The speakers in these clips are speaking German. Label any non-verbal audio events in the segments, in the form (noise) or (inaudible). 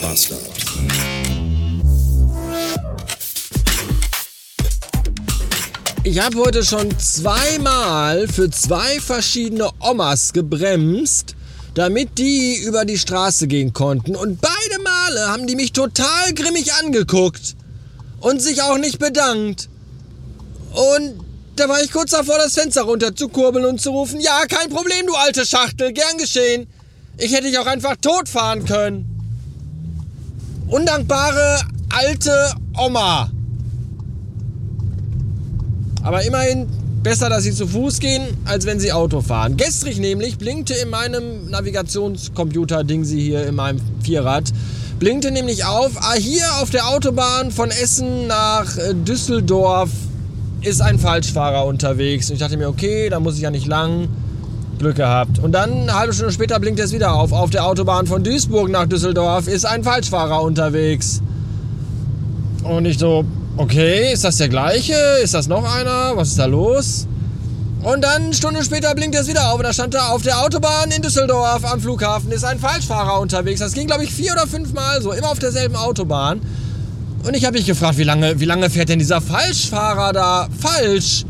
Bastard. Ich habe heute schon zweimal für zwei verschiedene Omas gebremst, damit die über die Straße gehen konnten. Und beide Male haben die mich total grimmig angeguckt und sich auch nicht bedankt. Und da war ich kurz davor, das Fenster runter zu kurbeln und zu rufen, ja, kein Problem, du alte Schachtel, gern geschehen. Ich hätte dich auch einfach totfahren können. Undankbare alte Oma. Aber immerhin besser, dass sie zu Fuß gehen, als wenn sie Auto fahren. Gestrig nämlich blinkte in meinem Navigationscomputer-Ding sie hier in meinem Vierrad, blinkte nämlich auf, ah, hier auf der Autobahn von Essen nach äh, Düsseldorf ist ein Falschfahrer unterwegs. Und ich dachte mir, okay, da muss ich ja nicht lang. Glück gehabt. Und dann eine halbe Stunde später blinkt es wieder auf. Auf der Autobahn von Duisburg nach Düsseldorf ist ein Falschfahrer unterwegs. Und ich so, okay, ist das der gleiche? Ist das noch einer? Was ist da los? Und dann eine Stunde später blinkt es wieder auf und da stand da, auf der Autobahn in Düsseldorf am Flughafen ist ein Falschfahrer unterwegs. Das ging, glaube ich, vier oder fünf Mal so, immer auf derselben Autobahn. Und ich habe mich gefragt, wie lange, wie lange fährt denn dieser Falschfahrer da falsch?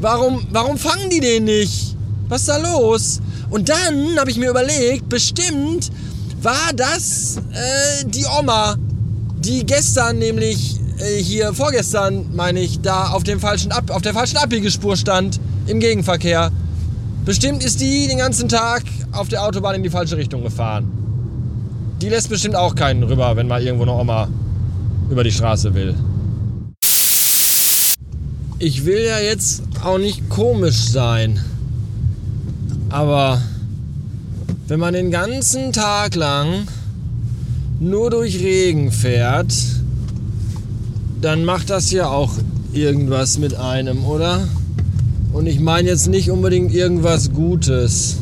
Warum, warum fangen die den nicht? Was ist da los? Und dann habe ich mir überlegt, bestimmt war das äh, die Oma, die gestern nämlich äh, hier, vorgestern meine ich, da auf, dem falschen Ab, auf der falschen Abbiegespur stand im Gegenverkehr. Bestimmt ist die den ganzen Tag auf der Autobahn in die falsche Richtung gefahren. Die lässt bestimmt auch keinen rüber, wenn mal irgendwo eine Oma über die Straße will. Ich will ja jetzt auch nicht komisch sein. Aber wenn man den ganzen Tag lang nur durch Regen fährt, dann macht das ja auch irgendwas mit einem, oder? Und ich meine jetzt nicht unbedingt irgendwas Gutes.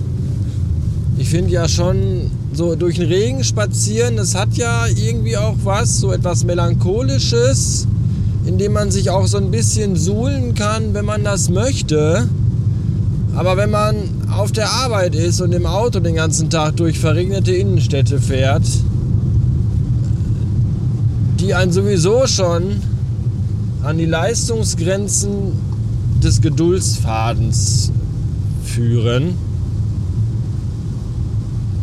Ich finde ja schon, so durch den Regen spazieren, das hat ja irgendwie auch was, so etwas Melancholisches, in dem man sich auch so ein bisschen suhlen kann, wenn man das möchte. Aber wenn man auf der Arbeit ist und im Auto den ganzen Tag durch verregnete Innenstädte fährt, die einen sowieso schon an die Leistungsgrenzen des Geduldsfadens führen,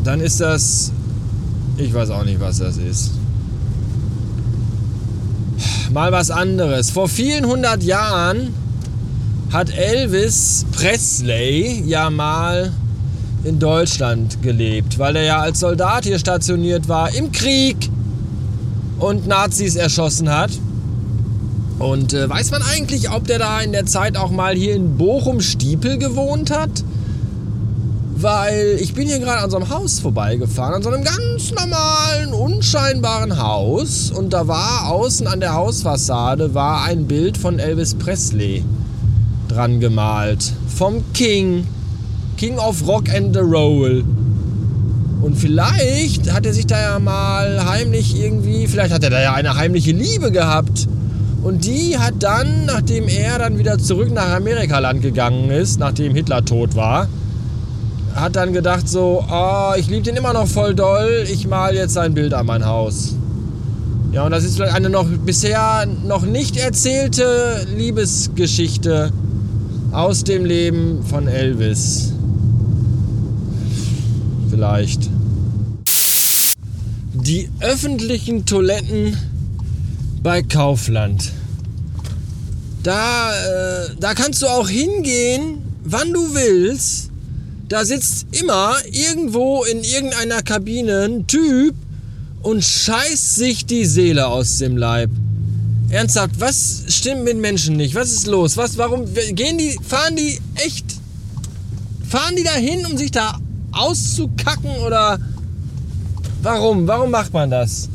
dann ist das, ich weiß auch nicht, was das ist. Mal was anderes. Vor vielen hundert Jahren hat Elvis Presley ja mal in Deutschland gelebt, weil er ja als Soldat hier stationiert war im Krieg und Nazis erschossen hat. Und äh, weiß man eigentlich, ob der da in der Zeit auch mal hier in Bochum-Stiepel gewohnt hat? weil ich bin hier gerade an so einem Haus vorbeigefahren, an so einem ganz normalen, unscheinbaren Haus und da war außen an der Hausfassade war ein Bild von Elvis Presley dran gemalt. Vom King. King of Rock and the Roll. Und vielleicht hat er sich da ja mal heimlich irgendwie, vielleicht hat er da ja eine heimliche Liebe gehabt. Und die hat dann, nachdem er dann wieder zurück nach Amerikaland gegangen ist, nachdem Hitler tot war, hat dann gedacht so, oh, ich liebe den immer noch voll doll, ich mal jetzt sein Bild an mein Haus. Ja, und das ist vielleicht eine noch bisher noch nicht erzählte Liebesgeschichte aus dem Leben von Elvis. Vielleicht. Die öffentlichen Toiletten bei Kaufland. Da, äh, da kannst du auch hingehen, wann du willst da sitzt immer irgendwo in irgendeiner Kabine ein Typ und scheißt sich die Seele aus dem Leib. Ernsthaft, was stimmt mit Menschen nicht? Was ist los? Was, warum gehen die, fahren die echt, fahren die da hin, um sich da auszukacken oder warum? Warum macht man das?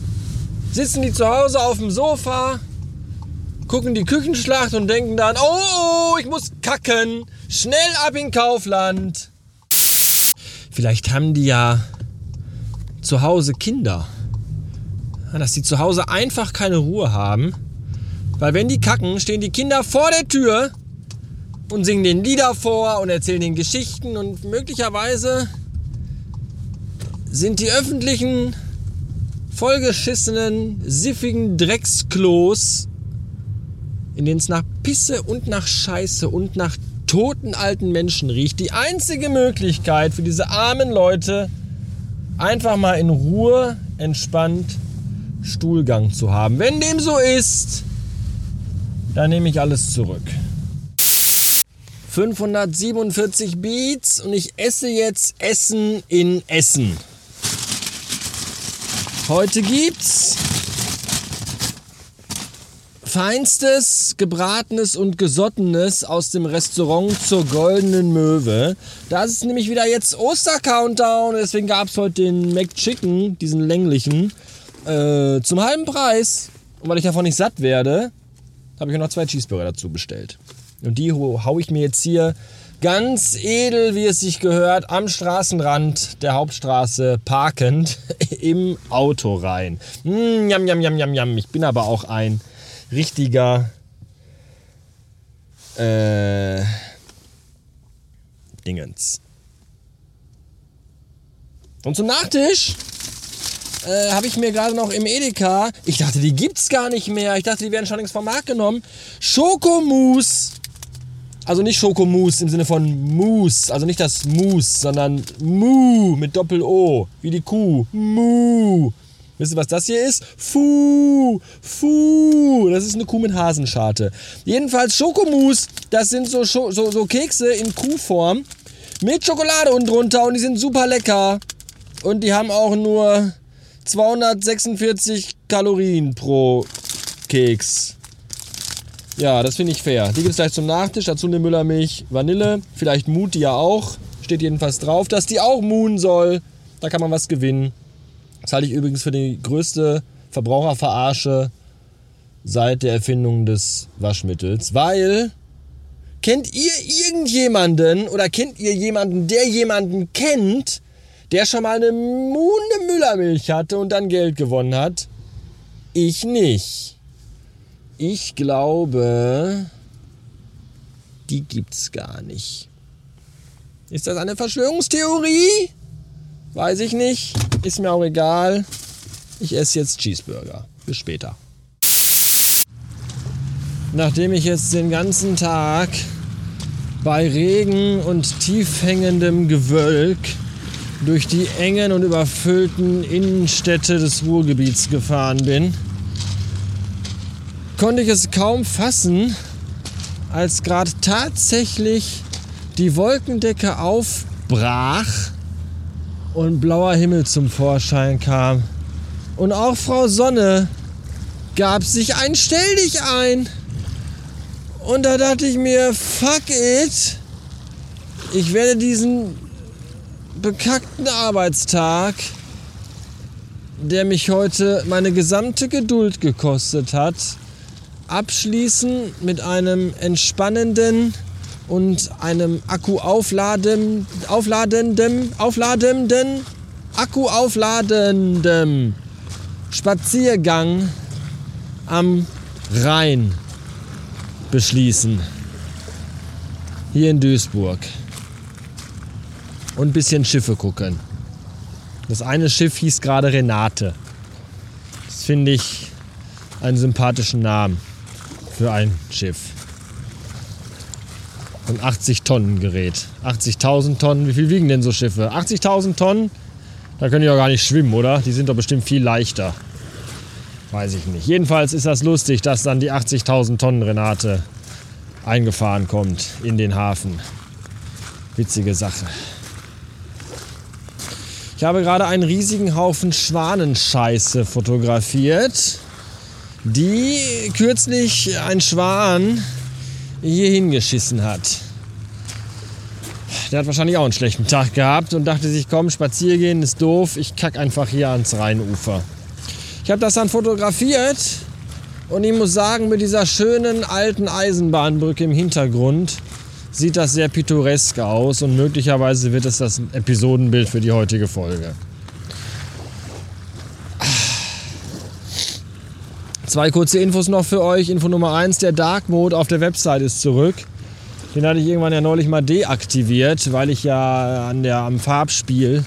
Sitzen die zu Hause auf dem Sofa, gucken die Küchenschlacht und denken dann, oh, ich muss kacken, schnell ab in Kaufland. Vielleicht haben die ja zu Hause Kinder. Dass die zu Hause einfach keine Ruhe haben. Weil wenn die kacken, stehen die Kinder vor der Tür und singen den Lieder vor und erzählen den Geschichten und möglicherweise sind die öffentlichen vollgeschissenen, siffigen Drecksklos, in denen es nach Pisse und nach Scheiße und nach toten alten Menschen riecht, die einzige Möglichkeit für diese armen Leute, einfach mal in Ruhe, entspannt Stuhlgang zu haben. Wenn dem so ist, dann nehme ich alles zurück. 547 Beats und ich esse jetzt Essen in Essen. Heute gibt's feinstes, gebratenes und gesottenes aus dem Restaurant zur Goldenen Möwe. Da ist nämlich wieder jetzt Oster-Countdown, deswegen gab es heute den McChicken, diesen länglichen, äh, zum halben Preis. Und weil ich davon nicht satt werde, habe ich noch zwei Cheeseburger dazu bestellt. Und die haue ich mir jetzt hier ganz edel, wie es sich gehört, am Straßenrand der Hauptstraße parkend (laughs) im Auto rein. Mm, jam, jam, jam, jam, jam. Ich bin aber auch ein richtiger äh, Dingens. Und zum Nachtisch äh, habe ich mir gerade noch im Edeka, ich dachte, die gibt's gar nicht mehr. Ich dachte, die werden schon längst vom Markt genommen. Schokomousse also nicht Schokomousse im Sinne von Mousse, also nicht das Mousse, sondern Mu mit Doppel-O, wie die Kuh. Mu. Wisst ihr, was das hier ist? Fu, Fu. Das ist eine Kuh mit Hasenscharte. Jedenfalls Schokomousse, das sind so, so, so Kekse in Kuhform mit Schokolade unten drunter und die sind super lecker. Und die haben auch nur 246 Kalorien pro Keks. Ja, das finde ich fair. Die gibt es gleich zum Nachtisch. Dazu eine Müllermilch, Vanille. Vielleicht Mut die ja auch. Steht jedenfalls drauf, dass die auch Moon soll. Da kann man was gewinnen. Das halte ich übrigens für die größte Verbraucherverarsche seit der Erfindung des Waschmittels. Weil, kennt ihr irgendjemanden oder kennt ihr jemanden, der jemanden kennt, der schon mal eine Moon Müllermilch hatte und dann Geld gewonnen hat? Ich nicht. Ich glaube, die gibt's gar nicht. Ist das eine Verschwörungstheorie? Weiß ich nicht. Ist mir auch egal. Ich esse jetzt Cheeseburger. Bis später. Nachdem ich jetzt den ganzen Tag bei Regen und tief hängendem Gewölk durch die engen und überfüllten Innenstädte des Ruhrgebiets gefahren bin, konnte ich es kaum fassen, als gerade tatsächlich die Wolkendecke aufbrach und blauer Himmel zum Vorschein kam. Und auch Frau Sonne gab sich ein Stell dich ein. Und da dachte ich mir, fuck it. Ich werde diesen bekackten Arbeitstag, der mich heute meine gesamte Geduld gekostet hat, abschließen mit einem entspannenden und einem Akku aufladen, aufladenden, aufladenden, Akku aufladenden Spaziergang am Rhein beschließen. Hier in Duisburg. Und ein bisschen Schiffe gucken. Das eine Schiff hieß gerade Renate. Das finde ich einen sympathischen Namen für ein Schiff. Ein 80 Tonnen Gerät. 80.000 Tonnen. Wie viel wiegen denn so Schiffe? 80.000 Tonnen? Da können die doch gar nicht schwimmen, oder? Die sind doch bestimmt viel leichter. Weiß ich nicht. Jedenfalls ist das lustig, dass dann die 80.000 Tonnen Renate eingefahren kommt in den Hafen. Witzige Sache. Ich habe gerade einen riesigen Haufen Schwanenscheiße fotografiert die kürzlich ein Schwan hier hingeschissen hat. Der hat wahrscheinlich auch einen schlechten Tag gehabt und dachte sich, komm, spazieren ist doof, ich kack einfach hier ans Rheinufer. Ich habe das dann fotografiert und ich muss sagen, mit dieser schönen alten Eisenbahnbrücke im Hintergrund sieht das sehr pittoresk aus und möglicherweise wird es das Episodenbild für die heutige Folge. Zwei kurze Infos noch für euch. Info Nummer 1, der Dark Mode auf der Website ist zurück. Den hatte ich irgendwann ja neulich mal deaktiviert, weil ich ja an der, am Farbspiel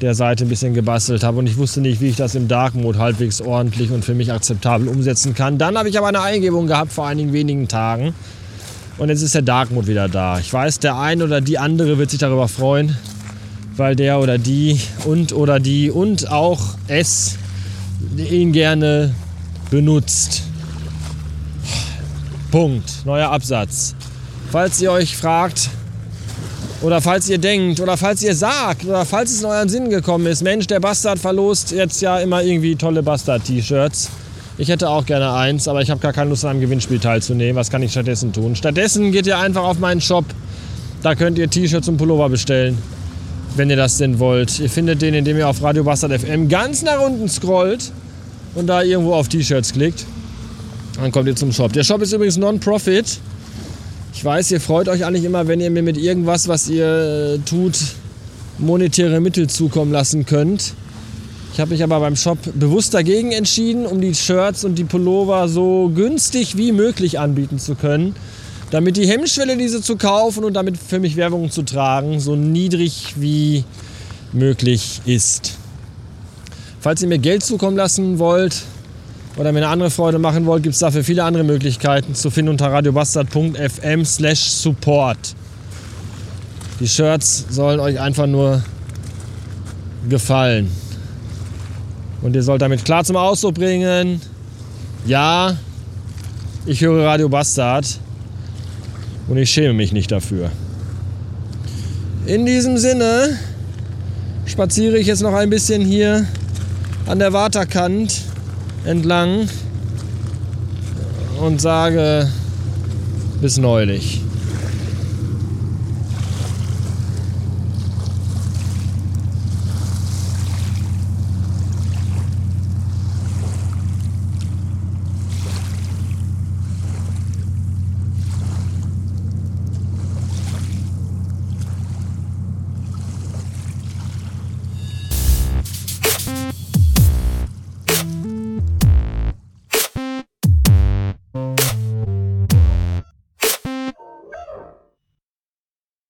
der Seite ein bisschen gebastelt habe und ich wusste nicht, wie ich das im Dark Mode halbwegs ordentlich und für mich akzeptabel umsetzen kann. Dann habe ich aber eine Eingebung gehabt vor einigen wenigen Tagen und jetzt ist der Dark Mode wieder da. Ich weiß, der ein oder die andere wird sich darüber freuen, weil der oder die und oder die und auch es ihn gerne benutzt. Punkt. Neuer Absatz. Falls ihr euch fragt, oder falls ihr denkt, oder falls ihr sagt, oder falls es in euren Sinn gekommen ist, Mensch, der Bastard verlost jetzt ja immer irgendwie tolle Bastard-T-Shirts. Ich hätte auch gerne eins, aber ich habe gar keine Lust an einem Gewinnspiel teilzunehmen. Was kann ich stattdessen tun? Stattdessen geht ihr einfach auf meinen Shop. Da könnt ihr T-Shirts und Pullover bestellen, wenn ihr das denn wollt. Ihr findet den, indem ihr auf Radio Bastard FM ganz nach unten scrollt und da irgendwo auf T-Shirts klickt. Dann kommt ihr zum Shop. Der Shop ist übrigens Non-Profit. Ich weiß, ihr freut euch eigentlich immer, wenn ihr mir mit irgendwas, was ihr äh, tut, monetäre Mittel zukommen lassen könnt. Ich habe mich aber beim Shop bewusst dagegen entschieden, um die Shirts und die Pullover so günstig wie möglich anbieten zu können, damit die Hemmschwelle, diese zu kaufen und damit für mich Werbung zu tragen, so niedrig wie möglich ist. Falls ihr mir Geld zukommen lassen wollt, oder mir eine andere Freude machen wollt, gibt es dafür viele andere Möglichkeiten zu finden unter radiobastard.fm slash support. Die Shirts sollen euch einfach nur gefallen. Und ihr sollt damit klar zum Ausdruck bringen, ja, ich höre Radio Bastard und ich schäme mich nicht dafür. In diesem Sinne spaziere ich jetzt noch ein bisschen hier an der Waterkant entlang und sage bis neulich.